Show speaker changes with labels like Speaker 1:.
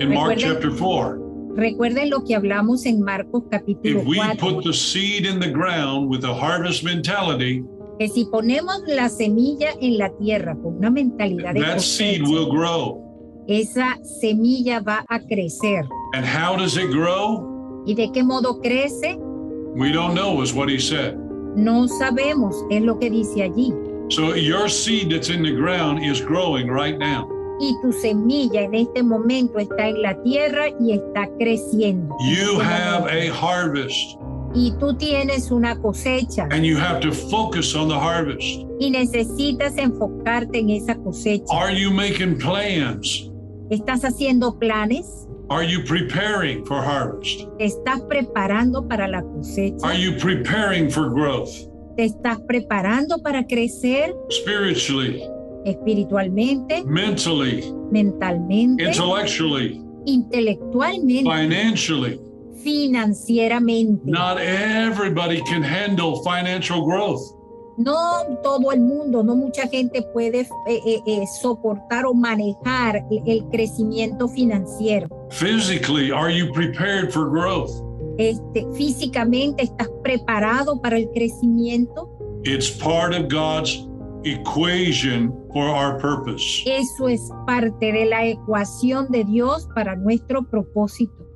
Speaker 1: in Mark chapter 4.
Speaker 2: Recuerden lo que hablamos en Marcos capítulo
Speaker 1: If we
Speaker 2: 4,
Speaker 1: put the seed in the ground with a harvest mentality,
Speaker 2: que si ponemos la semilla en la tierra con una mentalidad de
Speaker 1: that seed
Speaker 2: cosecha,
Speaker 1: will grow.
Speaker 2: esa semilla va a crecer.
Speaker 1: And how does it grow?
Speaker 2: ¿Y de qué modo crece?
Speaker 1: We don't know, is what he said.
Speaker 2: No sabemos, es lo que dice allí.
Speaker 1: So your seed that's in the ground is growing right now.
Speaker 2: Y tu semilla en este momento está en la tierra y está creciendo. en
Speaker 1: You have a harvest,
Speaker 2: y tú tienes una cosecha
Speaker 1: and you have to focus on the harvest.
Speaker 2: y necesitas enfocarte en esa cosecha.
Speaker 1: Are you making plans?
Speaker 2: ¿Estás haciendo planes?
Speaker 1: Are you preparing for harvest?
Speaker 2: ¿Te estás preparando para la cosecha?
Speaker 1: Are you preparing for growth
Speaker 2: ¿Te estás preparando para crecer
Speaker 1: spiritually,
Speaker 2: espiritualmente,
Speaker 1: mentally,
Speaker 2: mentalmente,
Speaker 1: intellectually,
Speaker 2: intelectualmente,
Speaker 1: financially?
Speaker 2: financieramente?
Speaker 1: Not everybody can handle financial growth.
Speaker 2: No todo el mundo, no mucha gente puede eh, eh, eh, soportar o manejar el, el crecimiento financiero.
Speaker 1: Physically, are you prepared for growth?
Speaker 2: Este, físicamente, ¿estás preparado para el crecimiento?
Speaker 1: It's part of God's equation for our purpose.
Speaker 2: Eso es parte de la ecuación de Dios para nuestro propósito.